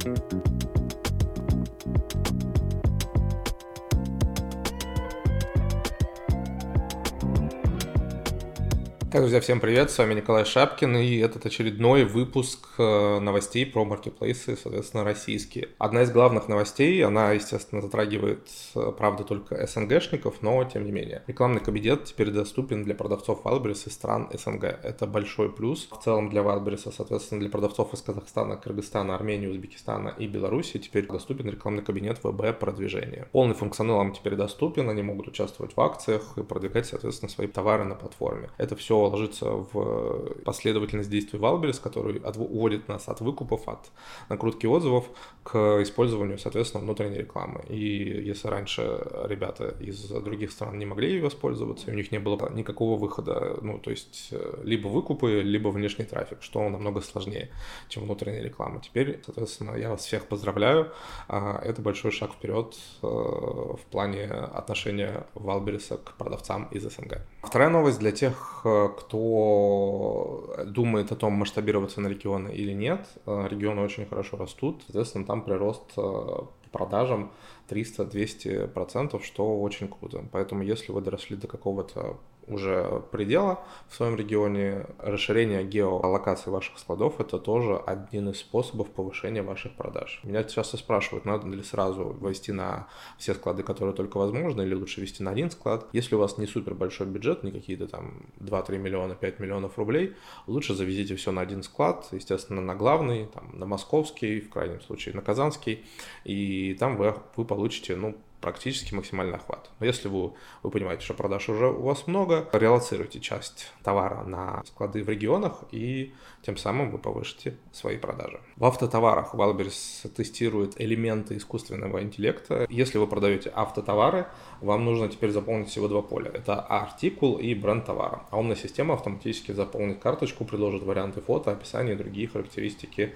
thank you Так, друзья, всем привет, с вами Николай Шапкин, и этот очередной выпуск э, новостей про маркетплейсы, соответственно, российские. Одна из главных новостей, она, естественно, затрагивает, э, правда, только СНГшников, но тем не менее. Рекламный кабинет теперь доступен для продавцов Wildberries из стран СНГ. Это большой плюс. В целом для Wildberries, соответственно, для продавцов из Казахстана, Кыргызстана, Армении, Узбекистана и Беларуси теперь доступен рекламный кабинет ВБ-продвижения. Полный функционал им теперь доступен, они могут участвовать в акциях и продвигать, соответственно, свои товары на платформе. Это все ложится в последовательность действий Wildberries, который от, уводит нас от выкупов, от накрутки отзывов к использованию, соответственно, внутренней рекламы. И если раньше ребята из других стран не могли ей воспользоваться, у них не было никакого выхода, ну, то есть э, либо выкупы, либо внешний трафик, что намного сложнее, чем внутренняя реклама. Теперь, соответственно, я вас всех поздравляю. А, это большой шаг вперед э, в плане отношения Wildberries а к продавцам из СНГ. Вторая новость для тех, э, кто думает о том, масштабироваться на регионы или нет. Э, регионы очень хорошо растут, соответственно, там прирост э, по продажам 300-200%, что очень круто. Поэтому если вы доросли до какого-то уже предела в своем регионе. Расширение геолокации ваших складов – это тоже один из способов повышения ваших продаж. Меня часто спрашивают, надо ли сразу ввести на все склады, которые только возможно, или лучше вести на один склад. Если у вас не супер большой бюджет, не какие-то там 2-3 миллиона, 5 миллионов рублей, лучше завезите все на один склад, естественно, на главный, там, на московский, в крайнем случае на казанский, и там вы, вы получите, ну, практически максимальный охват. Но если вы, вы понимаете, что продаж уже у вас много, реалоцируйте часть товара на склады в регионах, и тем самым вы повысите свои продажи. В автотоварах Wildberries тестирует элементы искусственного интеллекта. Если вы продаете автотовары, вам нужно теперь заполнить всего два поля. Это артикул и бренд товара. А умная система автоматически заполнит карточку, предложит варианты фото, описание и другие характеристики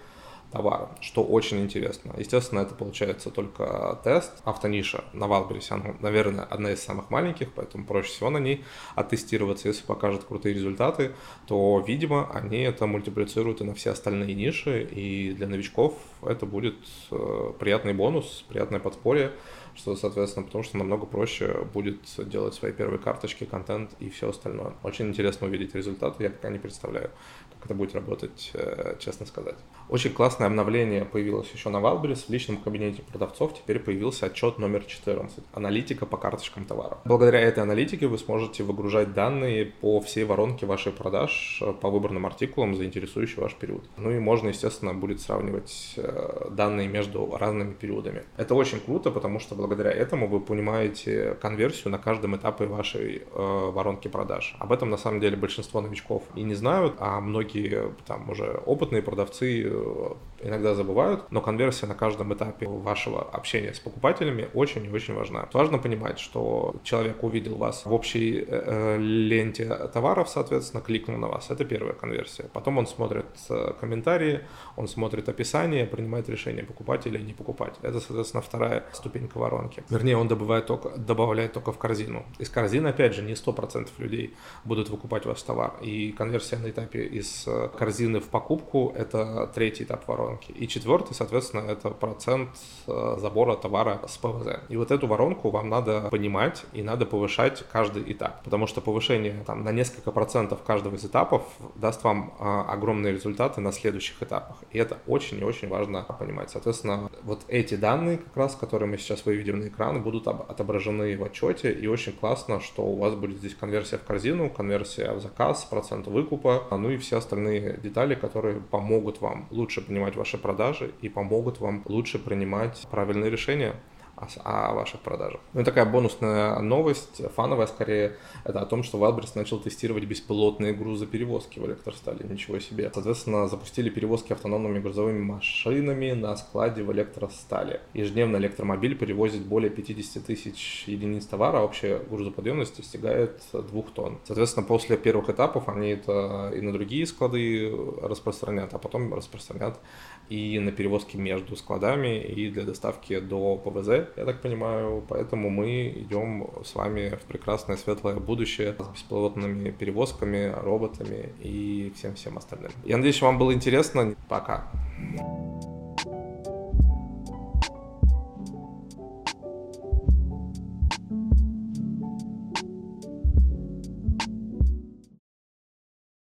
товара, что очень интересно. Естественно, это получается только тест. Автониша на Валбересе, она, наверное, одна из самых маленьких, поэтому проще всего на ней оттестироваться. Если покажет крутые результаты, то, видимо, они это мультиплицируют и на все остальные ниши, и для новичков это будет э, приятный бонус, приятное подспорье, что, соответственно, потому что намного проще будет делать свои первые карточки, контент и все остальное. Очень интересно увидеть результаты, я пока не представляю, как это будет работать, э, честно сказать. Очень классное обновление появилось еще на Wildberries. В личном кабинете продавцов теперь появился отчет номер 14. Аналитика по карточкам товаров. Благодаря этой аналитике вы сможете выгружать данные по всей воронке вашей продаж э, по выбранным артикулам за интересующий ваш период. Ну и можно, естественно, будет сравнивать э, данные между разными периодами. Это очень круто, потому что благодаря этому вы понимаете конверсию на каждом этапе вашей э, воронки продаж. Об этом на самом деле большинство новичков и не знают, а многие там уже опытные продавцы э, иногда забывают, но конверсия на каждом этапе вашего общения с покупателями очень и очень важна. Важно понимать, что человек увидел вас в общей э, э ленте товаров, соответственно, кликнул на вас. Это первая конверсия. Потом он смотрит э, комментарии, он смотрит описание, принимает решение покупать или не покупать. Это, соответственно, вторая ступенька воронки. Вернее, он добывает только, добавляет только в корзину. Из корзины, опять же, не 100% людей будут выкупать ваш товар. И конверсия на этапе из э, корзины в покупку – это третий этап воронки. И четвертый, соответственно, это процент э, забора товара с ПВЗ. И вот эту воронку вам надо понимать и надо повышать каждый этап. Потому что повышение там, на несколько процентов каждого из этапов даст вам а, огромные результаты на следующих этапах. И это очень и очень важно понимать. Соответственно, вот эти данные, как раз, которые мы сейчас выведем на экран, будут отображены в отчете. И очень классно, что у вас будет здесь конверсия в корзину, конверсия в заказ, процент выкупа, ну и все остальные детали, которые помогут вам лучше понимать ваши продажи и помогут вам лучше принимать правильные решения о ваших продажах. Ну и такая бонусная новость, фановая скорее, это о том, что Wildberries начал тестировать беспилотные грузоперевозки в Электростале. Ничего себе. Соответственно, запустили перевозки автономными грузовыми машинами на складе в Электростале. Ежедневно электромобиль перевозит более 50 тысяч единиц товара, а общая грузоподъемность достигает 2 тонн. Соответственно, после первых этапов они это и на другие склады распространят, а потом распространят и на перевозки между складами, и для доставки до ПВЗ, я так понимаю. Поэтому мы идем с вами в прекрасное светлое будущее с беспилотными перевозками, роботами и всем-всем остальным. Я надеюсь, вам было интересно. Пока.